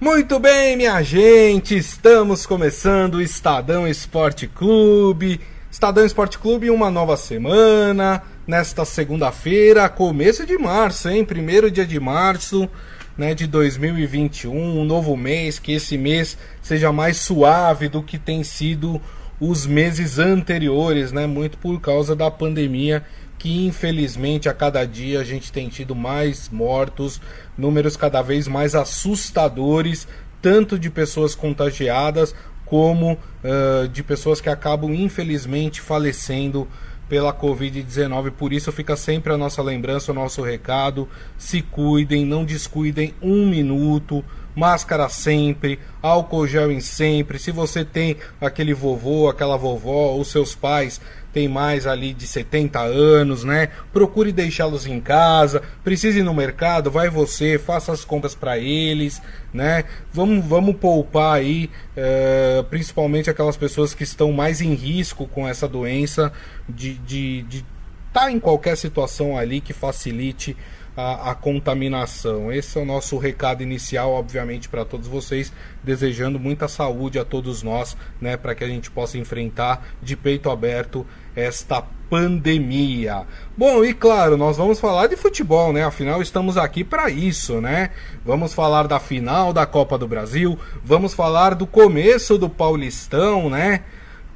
Muito bem, minha gente, estamos começando o Estadão Esporte Clube. Estadão Esporte Clube, uma nova semana, nesta segunda-feira, começo de março, hein? Primeiro dia de março né, de 2021, um novo mês, que esse mês seja mais suave do que tem sido os meses anteriores, né? Muito por causa da pandemia que infelizmente a cada dia a gente tem tido mais mortos, números cada vez mais assustadores, tanto de pessoas contagiadas como uh, de pessoas que acabam infelizmente falecendo pela Covid-19. Por isso fica sempre a nossa lembrança, o nosso recado. Se cuidem, não descuidem um minuto máscara sempre, álcool gel em sempre. Se você tem aquele vovô, aquela vovó, os seus pais têm mais ali de 70 anos, né? Procure deixá-los em casa. Precise ir no mercado, vai você, faça as compras para eles, né? Vamos, vamos poupar aí, é, principalmente aquelas pessoas que estão mais em risco com essa doença, de estar de, de tá em qualquer situação ali que facilite a, a, contaminação. Esse é o nosso recado inicial, obviamente, para todos vocês, desejando muita saúde a todos nós, né, para que a gente possa enfrentar de peito aberto esta pandemia. Bom, e claro, nós vamos falar de futebol, né? Afinal, estamos aqui para isso, né? Vamos falar da final da Copa do Brasil, vamos falar do começo do Paulistão, né?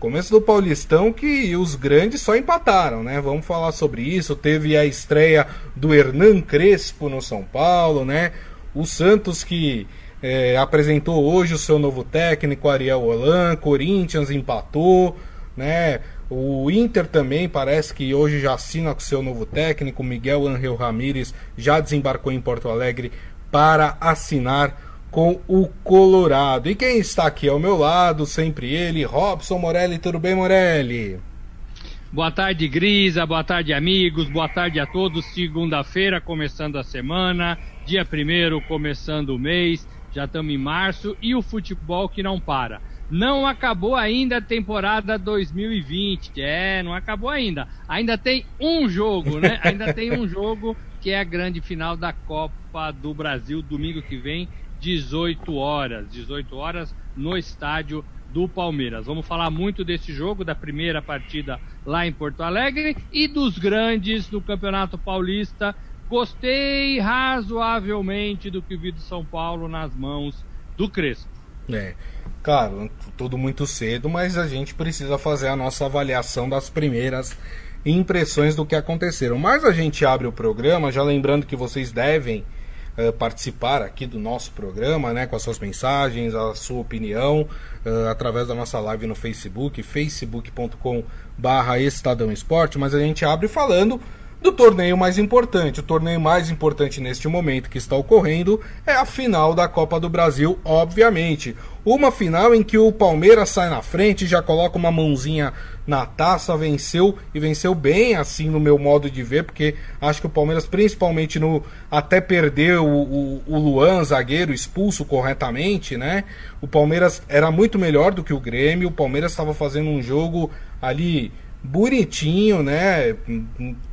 Começo do Paulistão que os grandes só empataram, né? Vamos falar sobre isso. Teve a estreia do Hernan Crespo no São Paulo, né? O Santos que é, apresentou hoje o seu novo técnico, Ariel Holan. Corinthians empatou, né? O Inter também parece que hoje já assina com seu novo técnico, Miguel Angel Ramírez, já desembarcou em Porto Alegre para assinar com o Colorado. E quem está aqui ao meu lado, sempre ele, Robson Morelli. Tudo bem, Morelli? Boa tarde, Grisa. Boa tarde, amigos. Boa tarde a todos. Segunda-feira, começando a semana. Dia primeiro, começando o mês. Já estamos em março. E o futebol que não para. Não acabou ainda a temporada 2020. É, não acabou ainda. Ainda tem um jogo, né? Ainda tem um jogo que é a grande final da Copa do Brasil, domingo que vem, 18 horas. 18 horas no estádio do Palmeiras. Vamos falar muito desse jogo, da primeira partida lá em Porto Alegre e dos grandes do Campeonato Paulista. Gostei razoavelmente do que vi do São Paulo nas mãos do Crespo. É, claro, tudo muito cedo, mas a gente precisa fazer a nossa avaliação das primeiras impressões do que aconteceram. Mas a gente abre o programa, já lembrando que vocês devem uh, participar aqui do nosso programa, né, com as suas mensagens, a sua opinião, uh, através da nossa live no Facebook, facebook.com/barra Estadão Esporte. Mas a gente abre falando do torneio mais importante. O torneio mais importante neste momento que está ocorrendo é a final da Copa do Brasil, obviamente. Uma final em que o Palmeiras sai na frente, já coloca uma mãozinha na taça, venceu e venceu bem, assim, no meu modo de ver, porque acho que o Palmeiras, principalmente no. até perder o, o, o Luan, zagueiro, expulso corretamente, né? O Palmeiras era muito melhor do que o Grêmio, o Palmeiras estava fazendo um jogo ali bonitinho, né?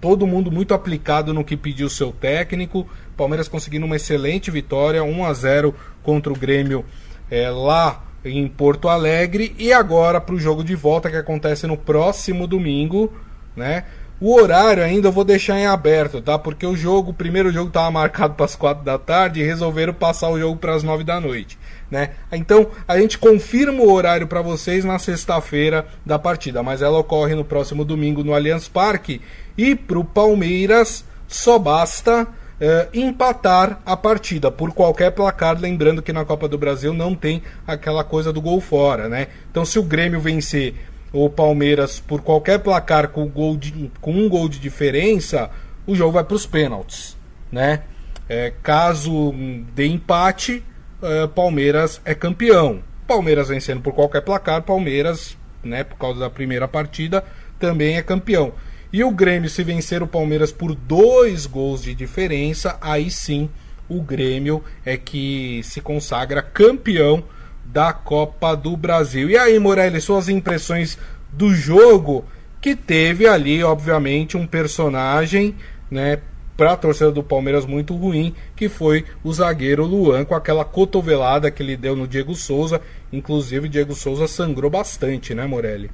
Todo mundo muito aplicado no que pediu seu técnico. Palmeiras conseguindo uma excelente vitória, 1 a 0 contra o Grêmio é, lá em Porto Alegre e agora para o jogo de volta que acontece no próximo domingo, né? O horário ainda eu vou deixar em aberto, tá? Porque o jogo, o primeiro jogo estava marcado para as quatro da tarde e resolveram passar o jogo para as nove da noite, né? Então a gente confirma o horário para vocês na sexta-feira da partida, mas ela ocorre no próximo domingo no Allianz Parque e para o Palmeiras só basta uh, empatar a partida por qualquer placar, lembrando que na Copa do Brasil não tem aquela coisa do gol fora, né? Então se o Grêmio vencer o Palmeiras por qualquer placar com, gol de, com um gol de diferença, o jogo vai para os pênaltis, né? É, caso de empate, é, Palmeiras é campeão. Palmeiras vencendo por qualquer placar, Palmeiras, né, por causa da primeira partida, também é campeão. E o Grêmio, se vencer o Palmeiras por dois gols de diferença, aí sim o Grêmio é que se consagra campeão da Copa do Brasil. E aí, Morelli, suas impressões do jogo que teve ali, obviamente, um personagem, né, para a torcida do Palmeiras muito ruim, que foi o zagueiro Luan com aquela cotovelada que ele deu no Diego Souza. Inclusive, Diego Souza sangrou bastante, né, Morelli?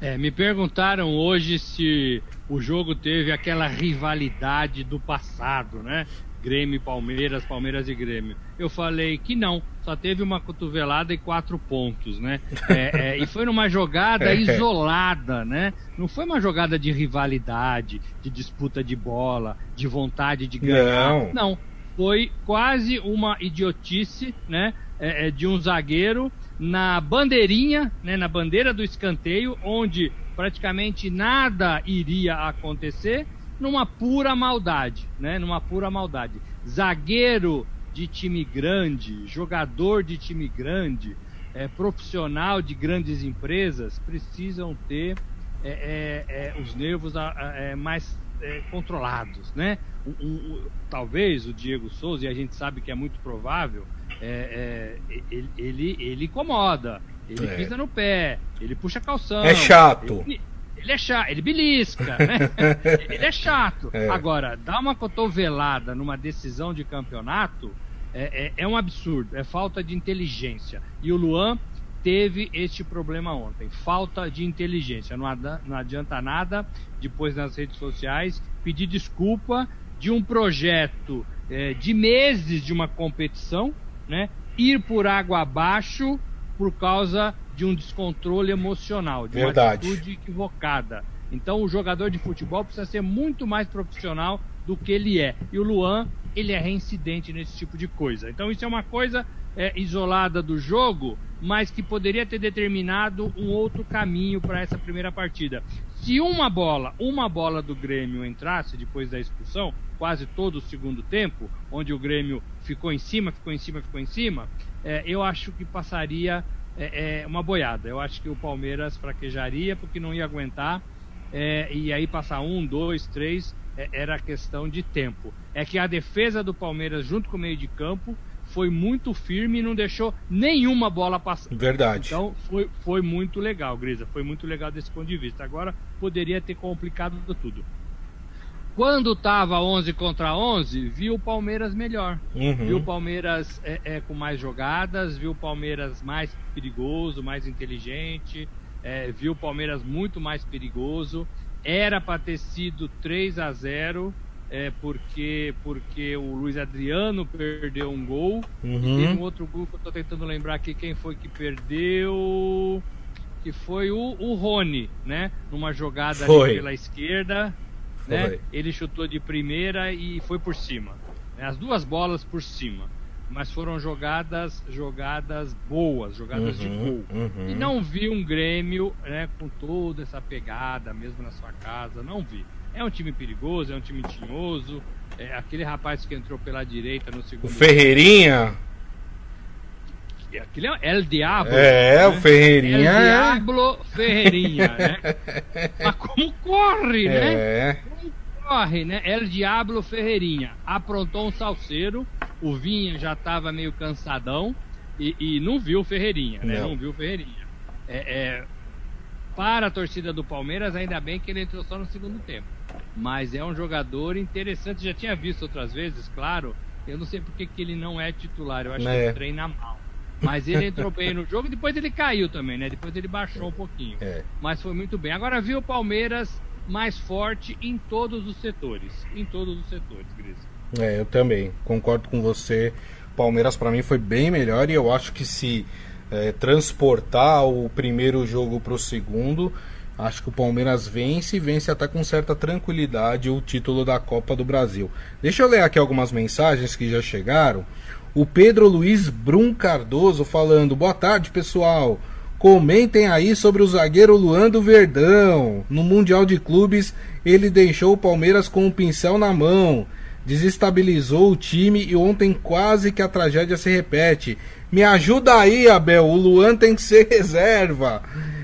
É, me perguntaram hoje se o jogo teve aquela rivalidade do passado, né? Grêmio e Palmeiras, Palmeiras e Grêmio. Eu falei que não, só teve uma cotovelada e quatro pontos, né? É, é, e foi numa jogada é. isolada, né? Não foi uma jogada de rivalidade, de disputa de bola, de vontade de ganhar. Não. não. Foi quase uma idiotice, né? É, é, de um zagueiro na bandeirinha, né? Na bandeira do escanteio, onde praticamente nada iria acontecer numa pura maldade, né? Numa pura maldade. Zagueiro de time grande, jogador de time grande, é, profissional de grandes empresas precisam ter é, é, é os nervos é, mais é, controlados, né? O, o, talvez o Diego Souza, e a gente sabe que é muito provável, ele, ele, ele, incomoda, ele pisa no pé, ele puxa calção. É chato. Ele, ele é chato, ele belisca, né? ele é chato. É. Agora, dar uma cotovelada numa decisão de campeonato é, é, é, um absurdo, é falta de inteligência. E o Luan teve este problema ontem, falta de inteligência. Não, não adianta nada, depois nas redes sociais, pedir desculpa de um projeto é, de meses de uma competição, né? Ir por água abaixo por causa de um descontrole emocional, de Verdade. uma atitude equivocada. Então o jogador de futebol precisa ser muito mais profissional do que ele é. E o Luan, ele é reincidente nesse tipo de coisa. Então isso é uma coisa é, isolada do jogo, mas que poderia ter determinado um outro caminho para essa primeira partida. Se uma bola, uma bola do Grêmio entrasse depois da expulsão, quase todo o segundo tempo, onde o Grêmio ficou em cima, ficou em cima, ficou em cima, é, eu acho que passaria é, é, uma boiada. Eu acho que o Palmeiras fraquejaria porque não ia aguentar. É, e aí passar um, dois, três, é, era questão de tempo. É que a defesa do Palmeiras, junto com o meio de campo, foi muito firme e não deixou nenhuma bola passar. Verdade. Então foi, foi muito legal, Grisa. Foi muito legal desse ponto de vista. Agora poderia ter complicado tudo. Quando estava 11 contra 11, viu o Palmeiras melhor. Uhum. Viu o Palmeiras é, é, com mais jogadas, viu o Palmeiras mais perigoso, mais inteligente, é, viu o Palmeiras muito mais perigoso. Era para ter sido 3 a 0 é, porque, porque o Luiz Adriano perdeu um gol. Uhum. E tem um outro gol que eu estou tentando lembrar aqui quem foi que perdeu. Que foi o, o Rony, né? Numa jogada pela esquerda né? Ele chutou de primeira e foi por cima. Né? As duas bolas por cima. Mas foram jogadas jogadas boas, jogadas uhum, de gol. Uhum. E não vi um Grêmio né, com toda essa pegada, mesmo na sua casa. Não vi. É um time perigoso, é um time tinhoso. É aquele rapaz que entrou pela direita no segundo. O Ferreirinha? Aquele é El Diablo. É, né? o Ferreirinha. El é. Diablo Ferreirinha, né? Mas como corre, né? É. Corre, né? El Diablo Ferreirinha. Aprontou um salseiro, o Vinha já estava meio cansadão e, e, não viu o Ferreirinha, né? Não, não viu o Ferreirinha. É, é, para a torcida do Palmeiras, ainda bem que ele entrou só no segundo tempo. Mas é um jogador interessante, já tinha visto outras vezes, claro. Eu não sei porque que ele não é titular, eu acho é. que ele treina mal. Mas ele entrou bem no jogo, depois ele caiu também, né? Depois ele baixou um pouquinho. É. Mas foi muito bem. Agora viu o Palmeiras mais forte em todos os setores. Em todos os setores, Gris. É, eu também. Concordo com você. Palmeiras para mim foi bem melhor e eu acho que se é, transportar o primeiro jogo para o segundo, acho que o Palmeiras vence e vence até com certa tranquilidade o título da Copa do Brasil. Deixa eu ler aqui algumas mensagens que já chegaram. O Pedro Luiz Brum Cardoso falando: Boa tarde, pessoal. Comentem aí sobre o zagueiro Luan do Verdão. No Mundial de Clubes, ele deixou o Palmeiras com o um pincel na mão. Desestabilizou o time e ontem quase que a tragédia se repete. Me ajuda aí, Abel. O Luan tem que ser reserva.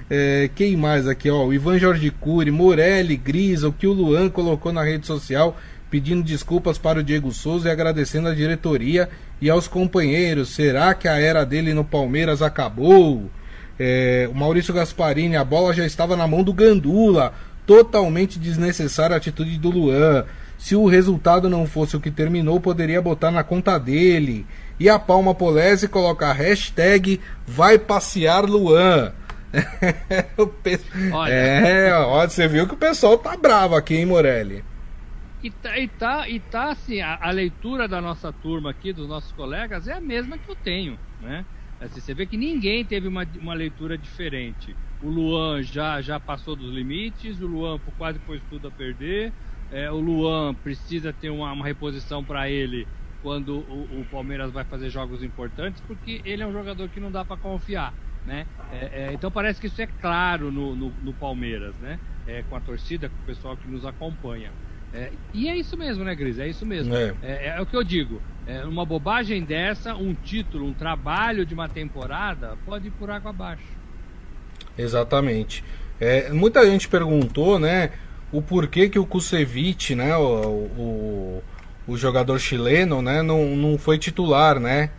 É, quem mais aqui, ó? O Ivan Jorge Cury, Morelli, Grisa, o que o Luan colocou na rede social pedindo desculpas para o Diego Souza e agradecendo a diretoria e aos companheiros. Será que a era dele no Palmeiras acabou? É, o Maurício Gasparini, a bola já estava na mão do Gandula. Totalmente desnecessária a atitude do Luan. Se o resultado não fosse o que terminou, poderia botar na conta dele. E a Palma Polese coloca a hashtag vai passear Luan. Olha. É, ó, você viu que o pessoal tá bravo aqui, hein, Morelli? E tá, e tá, e tá assim, a, a, leitura da nossa turma aqui, dos nossos colegas, é a mesma que eu tenho, né? Assim, você vê que ninguém teve uma, uma leitura diferente. O Luan já, já passou dos limites, o Luan quase pôs tudo a perder, é, o Luan precisa ter uma, uma reposição para ele quando o, o, Palmeiras vai fazer jogos importantes, porque ele é um jogador que não dá para confiar. Né? É, é, então parece que isso é claro no, no, no Palmeiras, né? É, com a torcida, com o pessoal que nos acompanha. É, e é isso mesmo, né, Gris? É isso mesmo. É, é, é o que eu digo. É, uma bobagem dessa, um título, um trabalho de uma temporada, pode ir por água abaixo. Exatamente. É, muita gente perguntou, né, o porquê que o Kusevich, né, o, o, o, jogador chileno, né, não, não foi titular, né?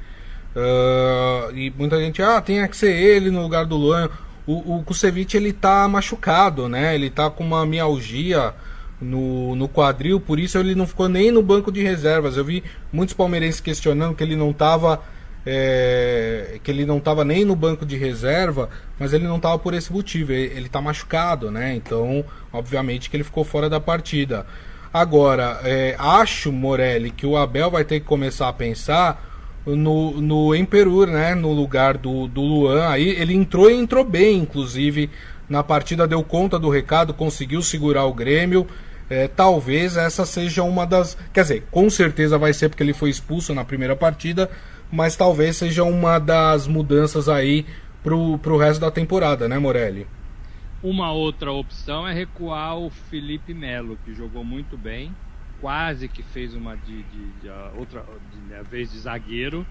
Uh, e muita gente, ah, tem que ser ele no lugar do Luan. O, o Kusevich, ele tá machucado, né? Ele tá com uma mialgia no, no quadril, por isso ele não ficou nem no banco de reservas. Eu vi muitos palmeirenses questionando que ele não estava é, que ele não estava nem no banco de reserva, mas ele não estava por esse motivo. Ele está machucado, né? Então, obviamente que ele ficou fora da partida. Agora, é, acho, Morelli, que o Abel vai ter que começar a pensar no, no Emperur, né? No lugar do, do Luan. Aí ele entrou e entrou bem, inclusive, na partida, deu conta do recado, conseguiu segurar o Grêmio. É, talvez essa seja uma das. Quer dizer, com certeza vai ser porque ele foi expulso na primeira partida, mas talvez seja uma das mudanças aí pro, pro resto da temporada, né, Morelli? Uma outra opção é recuar o Felipe Melo, que jogou muito bem, quase que fez uma de, de, de outra de, de, vez de zagueiro.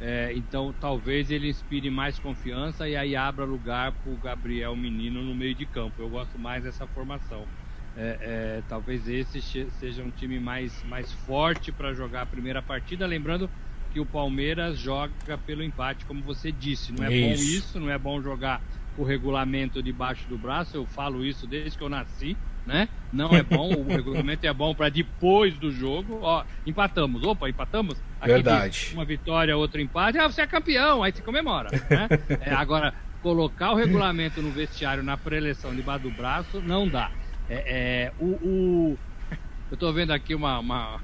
É, então talvez ele inspire mais confiança e aí abra lugar para o Gabriel Menino no meio de campo. Eu gosto mais dessa formação é, é, talvez esse seja um time mais, mais forte para jogar a primeira partida. Lembrando que o Palmeiras joga pelo empate, como você disse. Não é isso. bom isso, não é bom jogar o regulamento debaixo do braço. Eu falo isso desde que eu nasci. Né? Não é bom, o regulamento é bom para depois do jogo. Ó, empatamos. Opa, empatamos? Aqui Verdade. Uma vitória, outro empate. Ah, você é campeão, aí você comemora. Né? É, agora, colocar o regulamento no vestiário na preleção debaixo do braço não dá. É, é, o, o, eu estou vendo aqui uma, uma,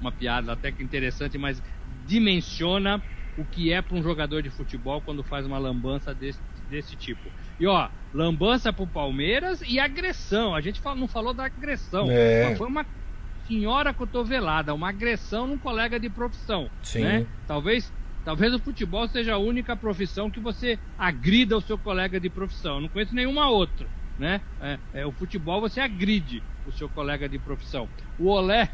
uma piada até que interessante, mas dimensiona o que é para um jogador de futebol quando faz uma lambança desse, desse tipo. E ó, lambança pro Palmeiras e agressão. A gente não falou da agressão, é. foi uma senhora cotovelada, uma agressão num colega de profissão. Sim. Né? Talvez, talvez o futebol seja a única profissão que você agrida o seu colega de profissão. Eu não conheço nenhuma outra né? É, é, o futebol você agride o seu colega de profissão. O Olé,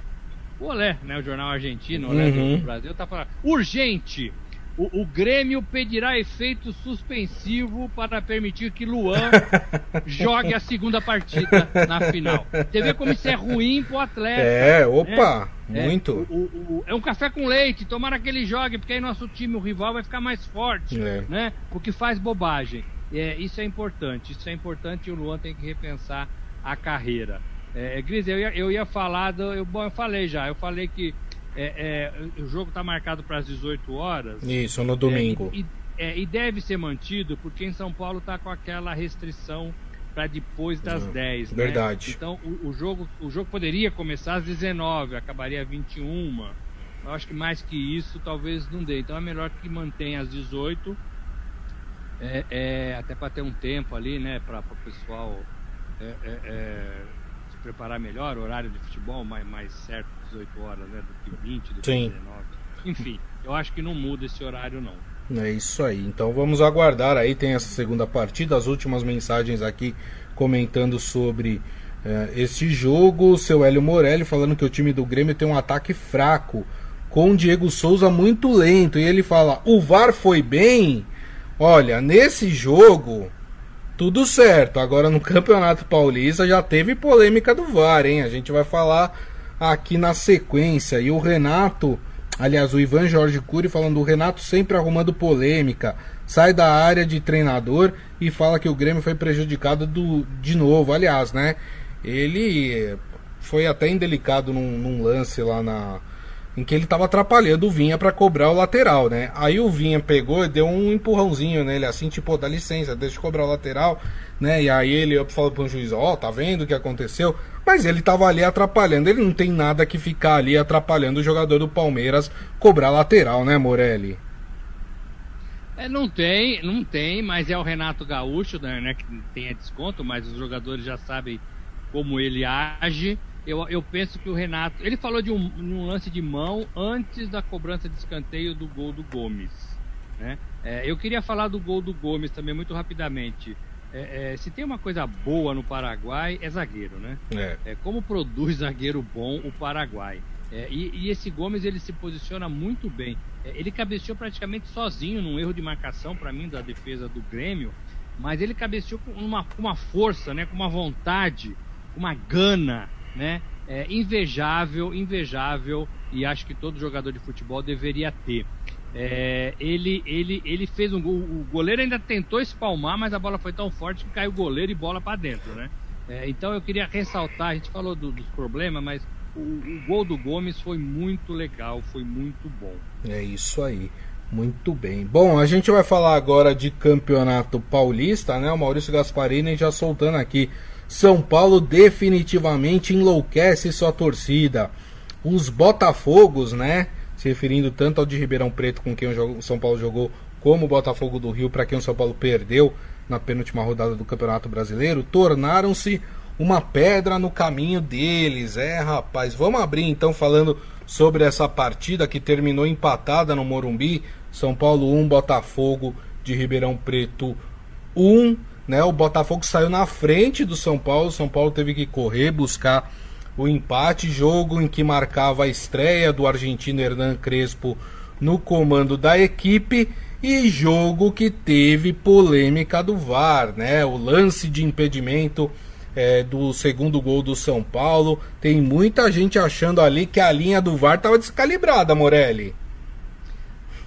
o Olé, né? O jornal argentino, o Olé uhum. do Brasil, tá falando urgente. O, o, Grêmio pedirá efeito suspensivo para permitir que Luan jogue a segunda partida na final. Você vê como isso é ruim pro atleta. É, opa, né? muito. É, o, o, é um café com leite, tomara que ele jogue, porque aí nosso time, o rival, vai ficar mais forte, é. né? Porque faz bobagem. É, isso é importante, isso é importante e o Luan tem que repensar a carreira. É, é Gris, eu ia, eu ia falar, do, eu, bom, eu falei já, eu falei que é, é, o jogo está marcado para as 18 horas. Isso, no domingo. É, e, é, e, deve ser mantido, porque em São Paulo está com aquela restrição para depois das 10. Né? Verdade. Então o, o, jogo, o jogo poderia começar às 19, acabaria às 21. Eu acho que mais que isso talvez não dê. Então é melhor que mantenha às 18 é, é, até para ter um tempo ali, né, para o pessoal é, é, é, se preparar melhor, horário de futebol mais, mais certo, 18 horas, né, do que 20, do que Sim. 19. Enfim, eu acho que não muda esse horário não. É isso aí. Então vamos aguardar aí, tem essa segunda partida, as últimas mensagens aqui comentando sobre é, este jogo. O seu Hélio Morelli falando que o time do Grêmio tem um ataque fraco, com o Diego Souza muito lento. E ele fala: o VAR foi bem. Olha, nesse jogo, tudo certo. Agora no Campeonato Paulista já teve polêmica do VAR, hein? A gente vai falar aqui na sequência. E o Renato, aliás, o Ivan Jorge Cury falando o Renato sempre arrumando polêmica. Sai da área de treinador e fala que o Grêmio foi prejudicado do, de novo. Aliás, né? Ele foi até indelicado num, num lance lá na. Em que ele tava atrapalhando o Vinha para cobrar o lateral, né? Aí o Vinha pegou e deu um empurrãozinho nele, assim, tipo, dá licença, deixa eu cobrar o lateral, né? E aí ele falou pro juiz, ó, oh, tá vendo o que aconteceu? Mas ele tava ali atrapalhando, ele não tem nada que ficar ali atrapalhando o jogador do Palmeiras cobrar lateral, né, Morelli? É, não tem, não tem, mas é o Renato Gaúcho, né, né que tem desconto, mas os jogadores já sabem como ele age. Eu, eu penso que o Renato. Ele falou de um, um lance de mão antes da cobrança de escanteio do gol do Gomes. Né? É, eu queria falar do gol do Gomes também muito rapidamente. É, é, se tem uma coisa boa no Paraguai, é zagueiro, né? É. é como produz zagueiro bom o Paraguai. É, e, e, esse Gomes ele se posiciona muito bem. É, ele cabeceou praticamente sozinho num erro de marcação para mim da defesa do Grêmio, mas ele cabeceou com uma, com uma força, né? Com uma vontade, com uma gana, né? É, invejável, invejável e acho que todo jogador de futebol deveria ter. É, ele, ele, ele fez um gol. O goleiro ainda tentou espalmar, mas a bola foi tão forte que caiu o goleiro e bola para dentro, né? É, então eu queria ressaltar, a gente falou do, dos problemas, mas o, o, gol do Gomes foi muito legal, foi muito bom. É isso aí. Muito bem. Bom, a gente vai falar agora de campeonato paulista, né? O Maurício Gasparini já soltando aqui. São Paulo definitivamente enlouquece sua torcida. Os Botafogos, né? se referindo tanto ao de Ribeirão Preto, com quem o São Paulo jogou, como o Botafogo do Rio, para quem o São Paulo perdeu na penúltima rodada do Campeonato Brasileiro, tornaram-se uma pedra no caminho deles. É, rapaz, vamos abrir então falando sobre essa partida que terminou empatada no Morumbi. São Paulo 1, Botafogo de Ribeirão Preto 1. Né? O Botafogo saiu na frente do São Paulo. O São Paulo teve que correr, buscar o empate, jogo em que marcava a estreia do argentino Hernan Crespo no comando da equipe e jogo que teve polêmica do VAR, né? O lance de impedimento é, do segundo gol do São Paulo. Tem muita gente achando ali que a linha do VAR estava descalibrada, Morelli.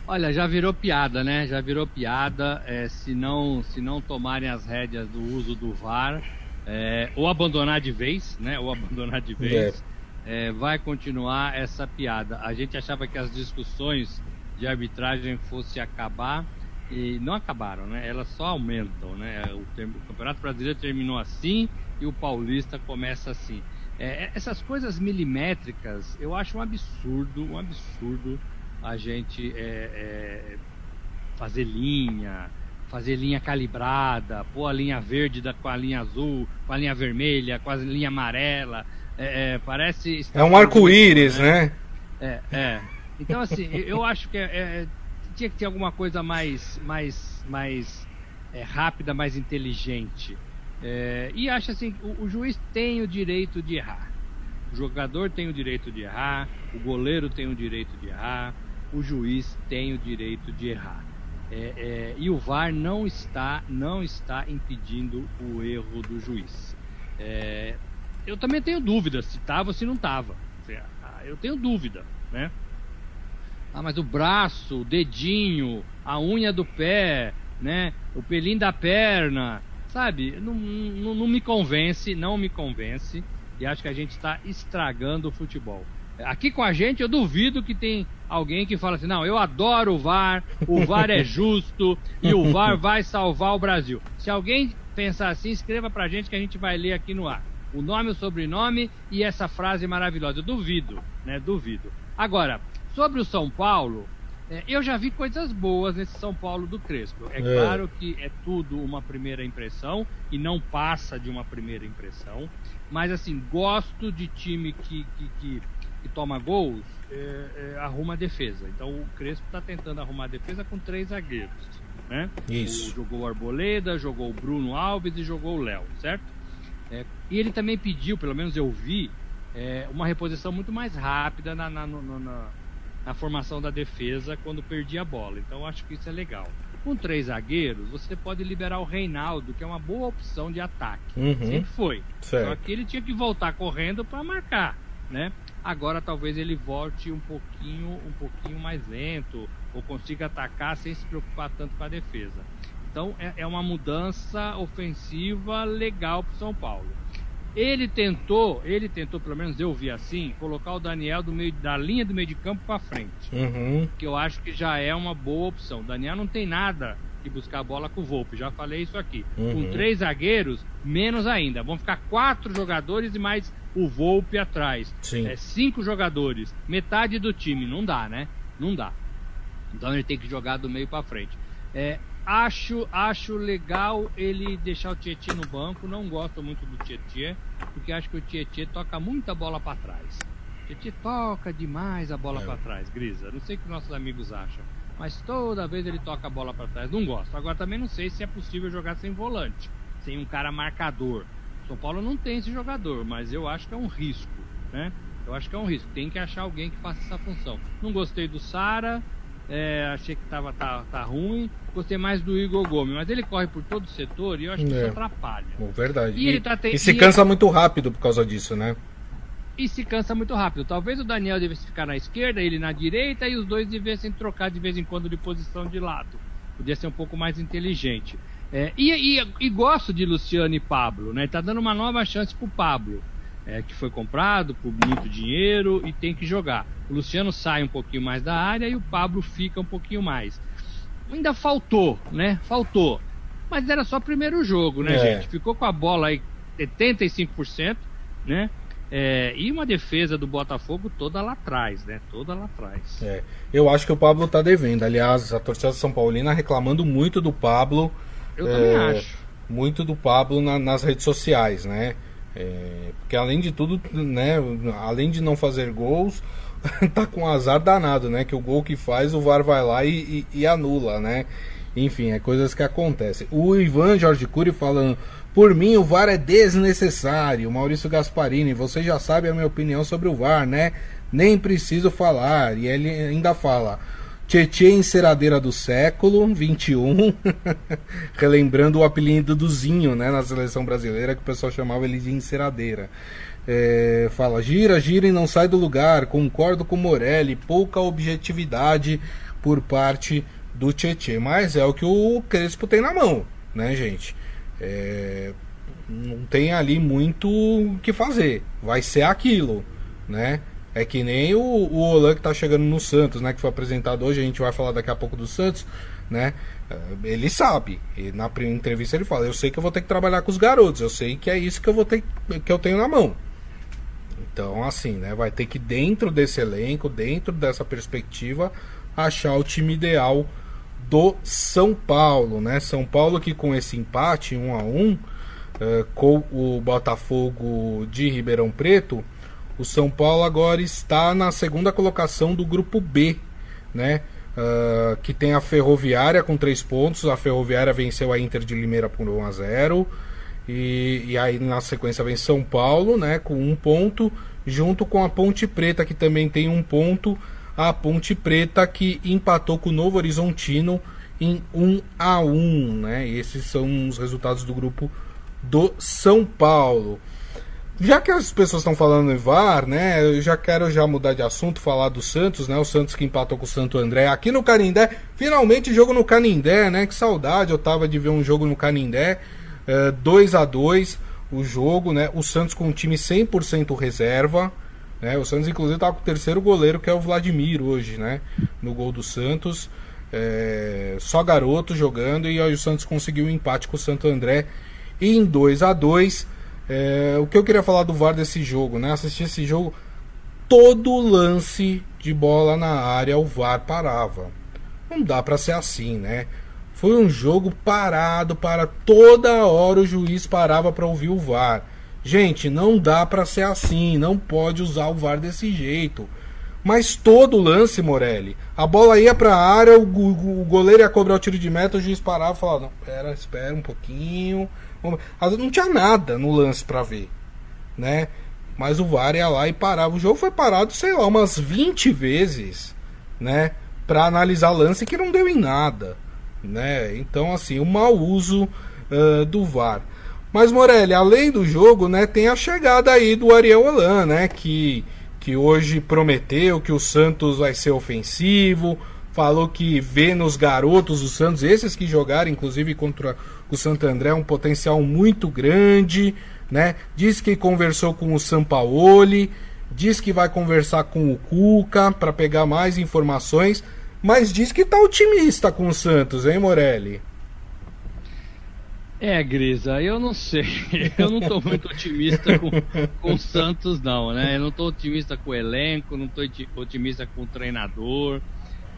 Olha, já virou piada, né? Já virou piada. É, se, não, se não tomarem as rédeas do uso do VAR, é, ou abandonar de vez, né? Ou abandonar de vez, é. É, vai continuar essa piada. A gente achava que as discussões de arbitragem fosse acabar e não acabaram, né? Elas só aumentam, né? O, o Campeonato Brasileiro terminou assim e o Paulista começa assim. É, é, essas coisas milimétricas, eu acho um absurdo, um absurdo a gente é, é fazer linha, fazer linha calibrada, pôr a linha verde da, com a linha azul, com a linha vermelha, com a linha amarela. É, é, parece. É um arco-íris, né? né? É, é. Então, assim, eu acho que é, tinha que ter alguma coisa mais, mais, mais rápida, mais inteligente. E acho assim: o, o juiz tem o direito de errar. O jogador tem o direito de errar, o goleiro tem o direito de errar, o juiz tem o direito de errar. É, é, e o VAR não está, não está impedindo o erro do juiz. É, eu também tenho dúvidas se estava ou se não estava. Ah, eu tenho dúvida, né? Ah, mas o braço, o dedinho, a unha do pé, né? O pelinho da perna, sabe? Não, não, não me convence, não me convence. E acho que a gente está estragando o futebol. Aqui com a gente, eu duvido que tem alguém que fala assim: não, eu adoro o VAR, o VAR é justo e o VAR vai salvar o Brasil. Se alguém pensar assim, escreva pra gente que a gente vai ler aqui no ar. O nome, o sobrenome e essa frase maravilhosa. Eu duvido, né? Duvido. Agora, sobre o São Paulo, é, eu já vi coisas boas nesse São Paulo do Crespo. É, é, claro que é tudo uma primeira impressão e não passa de uma primeira impressão. Mas assim, gosto de time que, que, que que toma gols, é, é, arruma a defesa. Então o Crespo está tentando arrumar a defesa com três zagueiros. Né? Isso. O, jogou o Arboleda, jogou o Bruno Alves e jogou o Léo, certo? É, e ele também pediu, pelo menos eu vi, é, uma reposição muito mais rápida na, na, na, na, formação da defesa quando perdia a bola. Então acho que isso é legal. Com três zagueiros, você pode liberar o Reinaldo, que é uma boa opção de ataque. Uhum. Sempre foi. Certo. Só que ele tinha que voltar correndo para marcar, né? Agora talvez ele volte um pouquinho, um pouquinho mais lento ou consiga atacar sem se preocupar tanto com a defesa. Então é, é uma mudança ofensiva legal para o São Paulo. Ele tentou, ele tentou, pelo menos eu vi assim, colocar o Daniel do meio, da linha do meio de campo para frente. Uhum. Que eu acho que já é uma boa opção. O Daniel não tem nada de buscar a bola com o Volpe, já falei isso aqui. Uhum. Com três zagueiros, menos ainda. Vão ficar quatro jogadores e mais o Volpe atrás. Sim. É, cinco jogadores, metade do time. Não dá, né? Não dá. Então ele tem que jogar do meio para frente. É, Acho, acho legal ele deixar o Tietchan no banco. Não gosto muito do Tietchan, porque acho que o Tietchan toca muita bola para trás. O Tietchan toca demais a bola É. para trás, Grisa. Não sei o que nossos amigos acham, mas toda vez ele toca a bola para trás. Não gosto. Agora também não sei se é possível jogar sem volante, sem um cara marcador. São Paulo não tem esse jogador, mas eu acho que é um risco, né? Eu acho que é um risco. Tem que achar alguém que faça essa função. Não gostei do Sara. É, achei que tava, tá, tá ruim. Gostei mais do Igor Gomes, mas ele corre por todo o setor e eu acho que É. isso atrapalha. Bom, Verdade. E ele tá te- e se e- cansa muito rápido por causa disso, né? E se cansa muito rápido. Talvez o Daniel devesse ficar na esquerda, ele na direita e os dois devessem trocar de vez em quando de posição de lado. Podia ser um pouco mais inteligente. É, e, e- e gosto de Luciano e Pablo, né? Tá dando uma nova chance pro Pablo, é, que foi comprado por muito dinheiro e tem que jogar. O Luciano sai um pouquinho mais da área e o Pablo fica um pouquinho mais. Ainda faltou, né? Faltou. Mas era só primeiro jogo, né, É. gente? Ficou com a bola aí 75%, né? É, e uma defesa do Botafogo toda lá atrás, né? Toda lá atrás. É, eu acho que o Pablo tá devendo. Aliás, a torcida São Paulina reclamando muito do Pablo. Eu É, também acho. Muito do Pablo na- nas redes sociais, né? É, porque além de tudo, né? Além de não fazer gols, tá com um azar danado, né? Que o gol que faz, o VAR vai lá e, e- e anula, né? Enfim, é coisas que acontecem. O Ivan Jorge Cury falando. Por mim, o VAR é desnecessário. Maurício Gasparini, você já sabe a minha opinião sobre o VAR, né? Nem preciso falar. E ele ainda fala: Tietê enceradeira do século 21. Relembrando o apelido do Zinho, né? Na seleção brasileira, que o pessoal chamava ele de enceradeira. É, fala: gira, gira e não sai do lugar. Concordo com Morelli. Pouca objetividade por parte do Tietê. Mas é o que o Crespo tem na mão, né, gente? É, não tem ali muito o que fazer. Vai ser aquilo, né? É que nem o, o Olan que tá chegando no Santos, né? Que foi apresentado hoje, a gente vai falar daqui a pouco do Santos, né? É, Ele sabe. E na primeira entrevista ele fala, eu sei que eu vou ter que trabalhar com os garotos, eu sei que é isso que eu vou ter que eu tenho na mão. Então, assim, né? Vai ter que, dentro desse elenco, dentro dessa perspectiva, achar o time ideal do São Paulo, né? São Paulo que com esse empate 1 a 1 eh, com o Botafogo de Ribeirão Preto, o São Paulo agora está na segunda colocação do grupo B, né? Ah, que tem a Ferroviária com três pontos. A Ferroviária venceu a Inter de Limeira por 1 a 0 e, e aí na sequência vem São Paulo, né? Com um ponto, junto com a Ponte Preta que também tem um ponto. A Ponte Preta que empatou com o Novo Horizontino em 1 a 1 né? E esses são os resultados do grupo do São Paulo. Já que as pessoas estão falando em VAR, né? Eu já quero já mudar de assunto, falar do Santos, né? O Santos que empatou com o Santo André aqui no Canindé. Finalmente jogo no Canindé, né? Que saudade eu tava de ver um jogo no Canindé. 2 a 2 o jogo, né? O Santos com um time 100% reserva. Né? O Santos, inclusive, tá com o terceiro goleiro, que é o Vladimir, hoje, né? No gol do Santos. É, Só garoto jogando. E aí o Santos conseguiu um empate com o Santo André em 2 a 2 é, O que eu queria falar do VAR desse jogo, né? Assistir esse jogo, todo lance de bola na área, o VAR parava. Não dá pra ser assim, né? Foi um jogo parado para toda hora o juiz parava para ouvir o VAR. Gente, não dá pra ser assim, não pode usar o VAR desse jeito. Mas todo lance, Morelli, a bola ia pra área, o, go- o goleiro ia cobrar o tiro de meta, o juiz parava e falava: Não, pera, espera um pouquinho. Não tinha nada no lance pra ver, né? Mas o VAR ia lá e parava. O jogo foi parado, sei lá, umas 20 vezes, né? Pra analisar lance que não deu em nada, né? Então, assim, o mau uso ah, do VAR. Mas, Morelli, além do jogo, né, tem a chegada aí do Ariel Holan, né? Que, que hoje prometeu que o Santos vai ser ofensivo, falou que vê nos garotos do Santos, esses que jogaram, inclusive contra o Santo André, um potencial muito grande, né? Diz que conversou com o Sampaoli, diz que vai conversar com o Cuca para pegar mais informações, mas diz que tá otimista com o Santos, hein, Morelli? É, Grisa, eu não sei. Eu não tô muito otimista com, com o Santos, não, né? Eu não tô otimista com o elenco, não tô otimista com o treinador.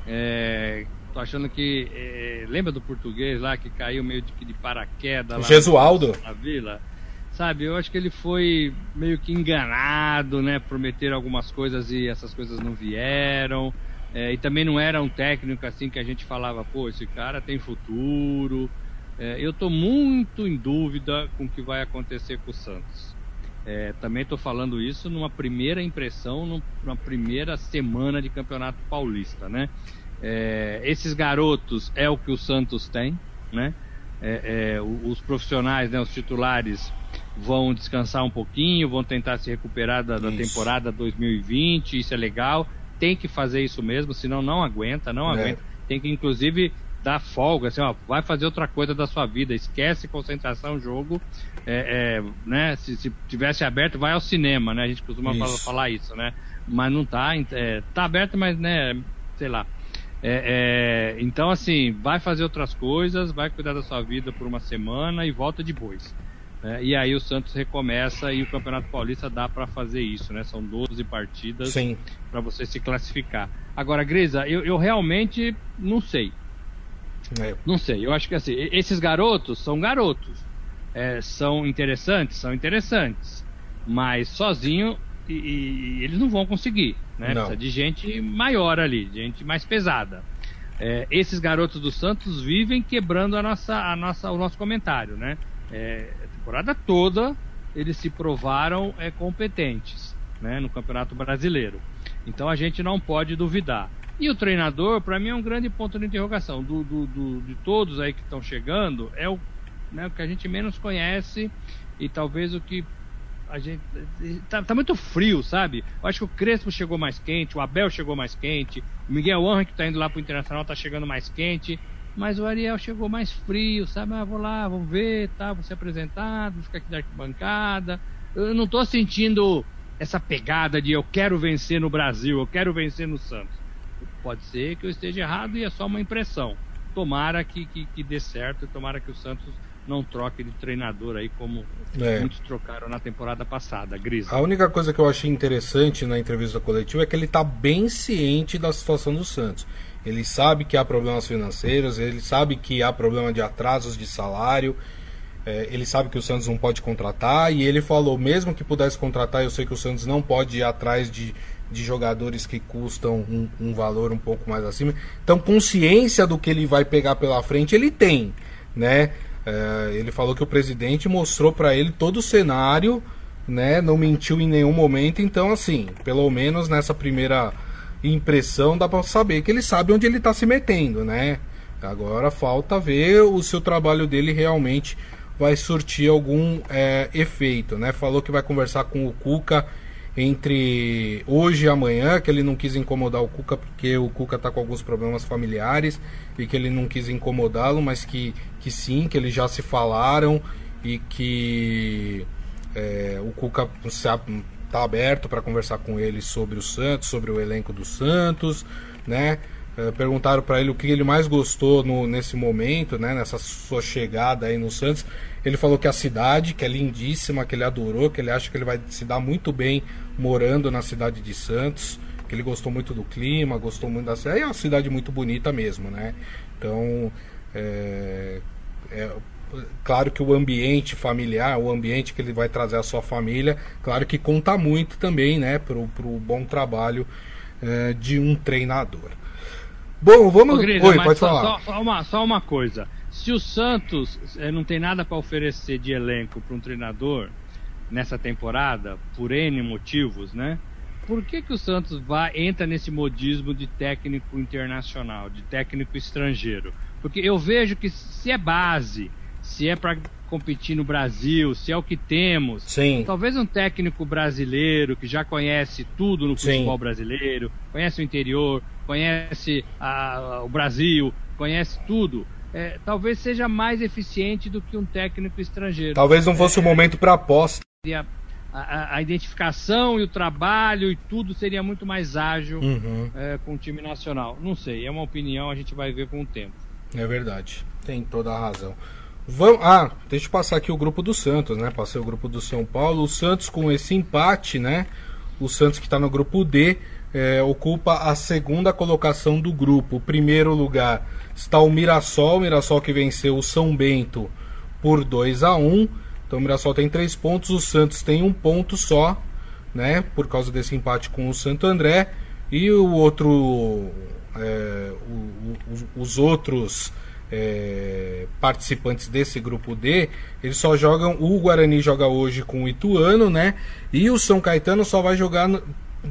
É, tô achando que. É, lembra do português lá que caiu meio de, de paraquedas lá Gesualdo. na vila? Sabe, eu acho que ele foi meio que enganado, né? Prometer algumas coisas e essas coisas não vieram. É, e também não era um técnico assim que a gente falava, pô, esse cara tem futuro. É, eu estou muito em dúvida com o que vai acontecer com o Santos. É, também estou falando isso numa primeira impressão, numa primeira semana de Campeonato Paulista, né? É, esses garotos é o que o Santos tem, né? É, é, os profissionais, né, os titulares vão descansar um pouquinho, vão tentar se recuperar da, da temporada 2020, isso é legal. Tem que fazer isso mesmo, senão não aguenta, não é. aguenta. Tem que inclusive dar folga, assim, ó, vai fazer outra coisa da sua vida, esquece concentração, jogo, é, é, né, se, se, tivesse aberto, vai ao cinema, né, a gente costuma isso. Falar, falar, isso, né, mas não tá, é, tá aberto, mas, né, sei lá, é, é, então, assim, vai fazer outras coisas, vai cuidar da sua vida por uma semana e volta depois. Né? E aí o Santos recomeça e o Campeonato Paulista dá para fazer isso, né? São 12 partidas para você se classificar. Agora, Grisa, eu, eu realmente não sei. É. Não sei, eu acho que assim, esses garotos são garotos. É, são interessantes, são interessantes. Mas sozinho e, e, eles não vão conseguir, né? Não. Precisa de gente maior ali, gente mais pesada. É, esses garotos do Santos vivem quebrando a nossa, a nossa, o nosso comentário, né? É, a temporada toda eles se provaram é, competentes, né? No Campeonato Brasileiro. Então a gente não pode duvidar. E o treinador, para mim, é um grande ponto de interrogação. Do, do, do de todos aí que estão chegando, é o, né, o que a gente menos conhece e talvez o que a gente. Tá, tá, muito frio, sabe? Eu acho que o Crespo chegou mais quente, o Abel chegou mais quente, o Miguel Anra, que tá indo lá pro Internacional, tá chegando mais quente. Mas o Ariel chegou mais frio, sabe? Ah, vou lá, vou ver, tá? Vou ser apresentado, vou ficar aqui da arquibancada. Eu não tô sentindo essa pegada de eu quero vencer no Brasil, eu quero vencer no Santos. Pode ser que eu esteja errado e é só uma impressão. Tomara que, que, que dê certo, tomara que o Santos não troque de treinador aí como é. muitos trocaram na temporada passada, Gris. A única coisa que eu achei interessante na entrevista coletiva é que ele está bem ciente da situação do Santos. Ele sabe que há problemas financeiros, ele sabe que há problema de atrasos de salário, é, ele sabe que o Santos não pode contratar e ele falou, mesmo que pudesse contratar, eu sei que o Santos não pode ir atrás de de jogadores que custam um, um, valor um pouco mais acima. Então, consciência do que ele vai pegar pela frente, ele tem, né? É, ele falou que o presidente mostrou para ele todo o cenário, né? Não mentiu em nenhum momento. Então, assim, pelo menos nessa primeira impressão dá para saber que ele sabe onde ele está se metendo, né? Agora falta ver o seu trabalho dele realmente vai surtir algum é, efeito, né? Falou que vai conversar com o Cuca entre hoje e amanhã, que ele não quis incomodar o Cuca porque o Cuca está com alguns problemas familiares e que ele não quis incomodá-lo, mas que, que sim, que eles já se falaram e que é, o Cuca está aberto para conversar com ele sobre o Santos, sobre o elenco do Santos, né? É, perguntaram para ele o que ele mais gostou no, nesse momento, né? Nessa sua chegada aí no Santos. Ele falou que a cidade, que é lindíssima, que ele adorou, que ele acha que ele vai se dar muito bem morando na cidade de Santos, que ele gostou muito do clima, gostou muito da cidade. É uma cidade muito bonita mesmo, né? Então, é, é, claro que o ambiente familiar, o ambiente que ele vai trazer à sua família, claro que conta muito também, né, para o bom trabalho é, de um treinador. Bom, vamos. Ô, Grisa, Oi, pode só, falar. Só, só, uma, só uma coisa. Se o Santos é, não tem nada para oferecer de elenco para um treinador, nessa temporada, por N motivos, né? Por que, que o Santos vai, entra nesse modismo de técnico internacional, de técnico estrangeiro? Porque eu vejo que se é base, se é para competir no Brasil, se é o que temos, Sim. talvez um técnico brasileiro que já conhece tudo no futebol Sim. brasileiro, conhece o interior, conhece a, o Brasil, conhece tudo. É, talvez seja mais eficiente do que um técnico estrangeiro. Talvez não fosse o momento para aposta. A, a, identificação e o trabalho e tudo seria muito mais ágil uhum. é, com o time nacional. Não sei, é uma opinião, a gente vai ver com o tempo. É verdade, tem toda a razão. Vamos, ah, deixa eu passar aqui o grupo do Santos, né? Passei o grupo do São Paulo. O Santos com esse empate, né? O Santos que está no grupo D é, ocupa a segunda colocação do grupo. O primeiro lugar está o Mirassol, o Mirassol que venceu o São Bento por 2 a 1 Então o Mirassol tem três pontos, o Santos tem um ponto só, né? Por causa desse empate com o Santo André. E o outro. É, o, o, os outros é, participantes desse grupo D, eles só jogam. O Guarani joga hoje com o Ituano, né? E o São Caetano só vai jogar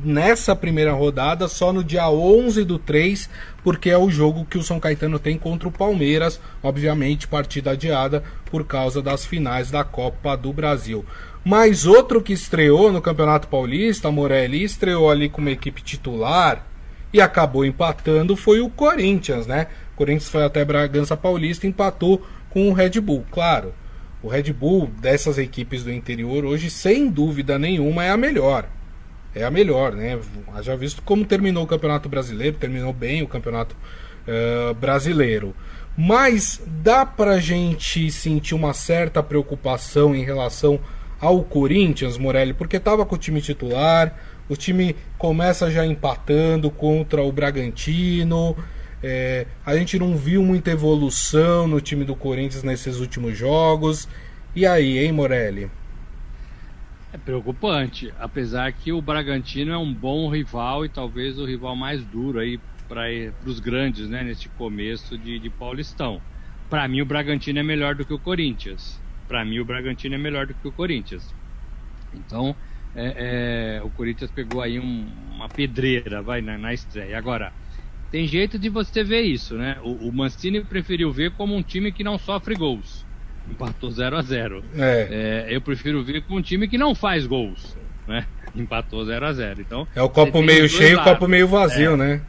nessa primeira rodada só no dia 11 do 3, porque é o jogo que o São Caetano tem contra o Palmeiras, obviamente partida adiada por causa das finais da Copa do Brasil. Mas outro que estreou no Campeonato Paulista, Morelli, estreou ali com uma equipe titular e acabou empatando foi o Corinthians, né? O Corinthians foi até Bragança Paulista e empatou com o Red Bull. Claro, o Red Bull dessas equipes do interior hoje, sem dúvida nenhuma, é a melhor é a melhor, né? Já visto como terminou o Campeonato Brasileiro, terminou bem o Campeonato uh, Brasileiro. Mas dá pra gente sentir uma certa preocupação em relação ao Corinthians, Morelli, porque tava com o time titular, o time começa já empatando contra o Bragantino. É, a gente não viu muita evolução no time do Corinthians nesses últimos jogos. E aí, hein, Morelli? É preocupante, apesar que o Bragantino é um bom rival e talvez o rival mais duro aí para os grandes, né, nesse começo de, de Paulistão. Para mim o Bragantino é melhor do que o Corinthians. Para mim o Bragantino é melhor do que o Corinthians. Então é, é, o Corinthians pegou aí um, uma pedreira, vai na, na, estreia. Agora tem jeito de você ver isso, né? O, o Mancini preferiu ver como um time que não sofre gols empatou 0 a 0 é. é. Eu prefiro ver com um time que não faz gols, né? Empatou 0 a 0 Então é o copo meio cheio e o copo meio vazio, é. né?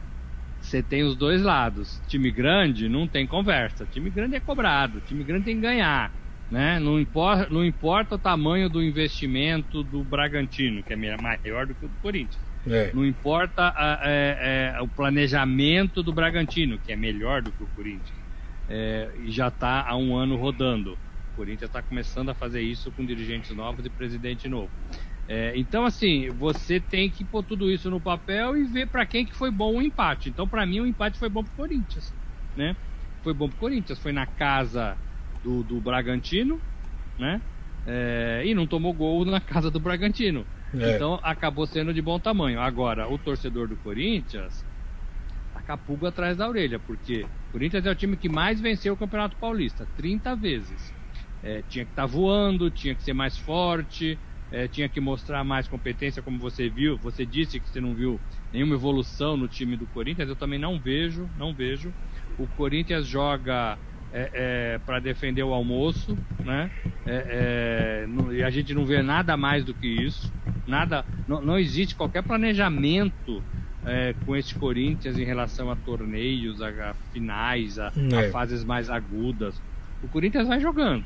Você tem os dois lados. Time grande não tem conversa. Time grande é cobrado. Time grande tem que ganhar. Né? Não, importa, não importa o tamanho do investimento do Bragantino, que é maior do que o do Corinthians. É. Não importa a, é, é, o planejamento do Bragantino, que é melhor do que o Corinthians. É, e já está há um ano rodando. Corinthians está começando a fazer isso com dirigentes novos e presidente novo. É, então, assim, você tem que pôr tudo isso no papel e ver para quem que foi bom o empate. Então, para mim, o empate foi bom para o Corinthians, né? Foi bom para o Corinthians. Foi na casa do, do Bragantino, né? É, e não tomou gol na casa do Bragantino. É. Então, acabou sendo de bom tamanho. Agora, o torcedor do Corinthians tá a pulga atrás da orelha, porque o Corinthians é o time que mais venceu o Campeonato Paulista, 30 vezes é, tinha que estar tá voando, tinha que ser mais forte, é, tinha que mostrar mais competência, como você viu. Você disse que você não viu nenhuma evolução no time do Corinthians, eu também não vejo, não vejo. O Corinthians joga é, é para defender o almoço, né? É, é, e a gente não vê nada mais do que isso. Nada, não, não existe qualquer planejamento é, com esse Corinthians em relação a torneios, a, a finais, a, a, fases mais agudas. O Corinthians vai jogando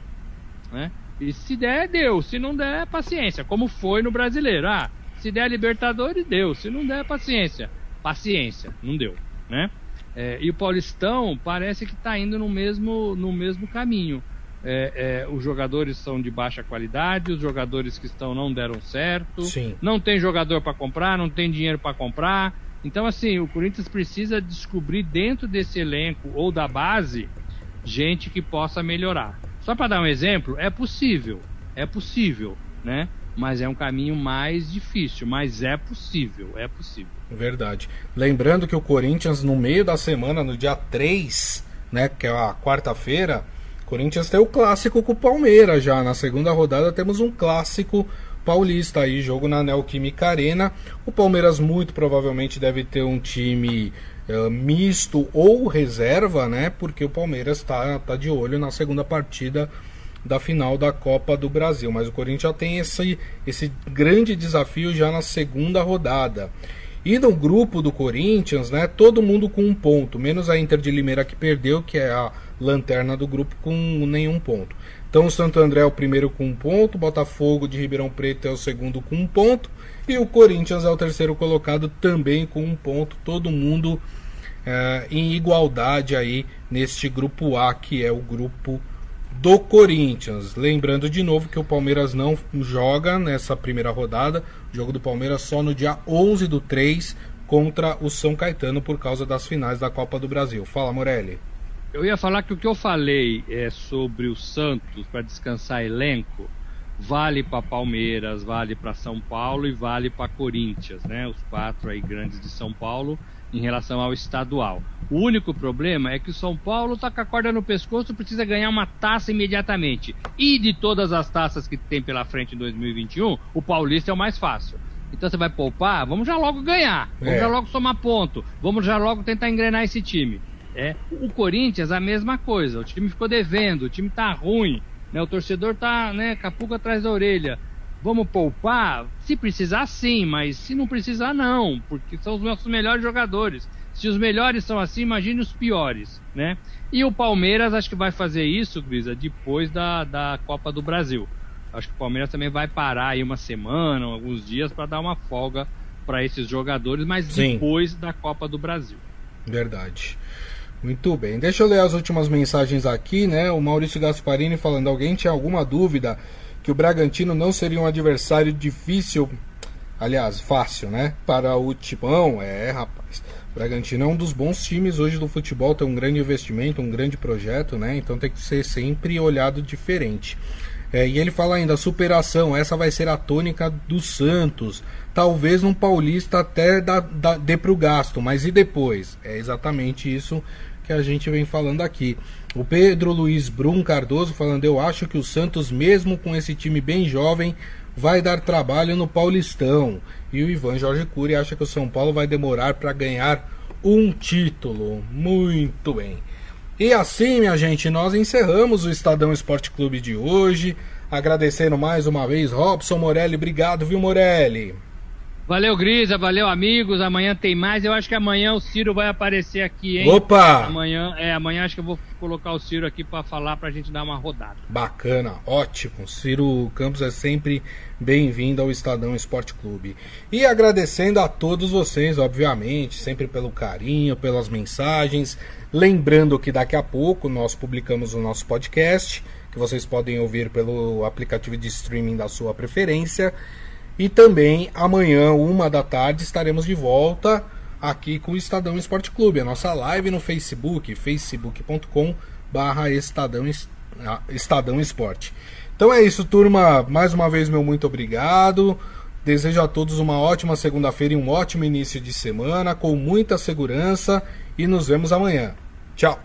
né? E se der, deu. Se não der, paciência. Como foi no brasileiro. Ah, se der Libertadores, deu. Se não der, paciência. Paciência, não deu, né? É, e o Paulistão parece que está indo no mesmo, no mesmo caminho. É, é, os jogadores são de baixa qualidade, os jogadores que estão não deram certo, Sim. não tem jogador para comprar, não tem dinheiro para comprar. Então, assim, o Corinthians precisa descobrir dentro desse elenco ou da base gente que possa melhorar. Só para dar um exemplo, é possível, é possível, né? Mas é um caminho mais difícil, mas é possível, é possível. Verdade. Lembrando que o Corinthians, no meio da semana, no dia 3, né, que é a quarta-feira, Corinthians tem o clássico com o Palmeiras já. Na segunda rodada temos um clássico paulista aí, jogo na Neoquímica Arena. O Palmeiras muito provavelmente deve ter um time uh, misto ou reserva, né? Porque o Palmeiras está tá de olho na segunda partida da final da Copa do Brasil. Mas o Corinthians já tem esse, esse grande desafio já na segunda rodada. E no grupo do Corinthians, né, todo mundo com um ponto, menos a Inter de Limeira que perdeu, que é a lanterna do grupo com nenhum ponto. Então o Santo André é o primeiro com um ponto, Botafogo de Ribeirão Preto é o segundo com um ponto e o Corinthians é o terceiro colocado também com um ponto. Todo mundo é, em igualdade aí neste grupo A, que é o grupo do Corinthians. Lembrando de novo que o Palmeiras não joga nessa primeira rodada, o jogo do Palmeiras só no dia 11 do 3 contra o São Caetano por causa das finais da Copa do Brasil. Fala, Morelli. Eu ia falar que o que eu falei é sobre o Santos para descansar elenco vale para Palmeiras, vale para São Paulo e vale para Corinthians, né? Os quatro aí grandes de São Paulo em relação ao estadual. O único problema é que o São Paulo está com a corda no pescoço, precisa ganhar uma taça imediatamente. E de todas as taças que tem pela frente em 2021, o Paulista é o mais fácil. Então você vai poupar, vamos já logo ganhar, vamos é. já logo somar ponto, vamos já logo tentar engrenar esse time. É, o Corinthians, a mesma coisa. O time ficou devendo, o time tá ruim, né? O torcedor tá, né, capuca atrás da orelha. Vamos poupar? Se precisar, sim, mas se não precisar, não, porque são os nossos melhores jogadores. Se os melhores são assim, imagine os piores, né? E o Palmeiras acho que vai fazer isso, Grisa, depois da, da Copa do Brasil. Acho que o Palmeiras também vai parar aí uma semana, alguns dias para dar uma folga para esses jogadores, mas Sim. depois da Copa do Brasil. Verdade. Muito bem. Deixa eu ler as últimas mensagens aqui, né? O Maurício Gasparini falando: alguém tinha alguma dúvida que o Bragantino não seria um adversário difícil, aliás, fácil, né? Para o Timão? É, rapaz. O Bragantino é um dos bons times hoje do futebol, tem um grande investimento, um grande projeto, né? Então tem que ser sempre olhado diferente. É, e ele fala ainda, superação, essa vai ser a tônica do Santos. Talvez um paulista até dá, dá, dê gasto, mas e depois? É exatamente isso que a gente vem falando aqui. O Pedro Luiz Brum Cardoso falando: Eu acho que o Santos, mesmo com esse time bem jovem, vai dar trabalho no Paulistão. E o Ivan Jorge Cury acha que o São Paulo vai demorar para ganhar um título. Muito bem. E assim, minha gente, nós encerramos o Estadão Esporte Clube de hoje. Agradecendo mais uma vez Robson Morelli. Obrigado, viu, Morelli? Valeu, Grisa, valeu, amigos. Amanhã tem mais. Eu acho que amanhã o Ciro vai aparecer aqui, hein? Opa! Amanhã, é, amanhã acho que eu vou colocar o Ciro aqui para falar pra gente dar uma rodada. Bacana, ótimo. Ciro Campos é sempre bem-vindo ao Estadão Esporte Clube. E agradecendo a todos vocês, obviamente, sempre pelo carinho, pelas mensagens. Lembrando que daqui a pouco nós publicamos o nosso podcast, que vocês podem ouvir pelo aplicativo de streaming da sua preferência. E também amanhã, uma da tarde, estaremos de volta aqui com o Estadão Esporte Clube, a nossa live no Facebook, facebook.com barra Estadão, ah, Estadão Esporte. Então é isso, turma. Mais uma vez, meu muito obrigado. Desejo a todos uma ótima segunda-feira e um ótimo início de semana, com muita segurança, e nos vemos amanhã. Tchau!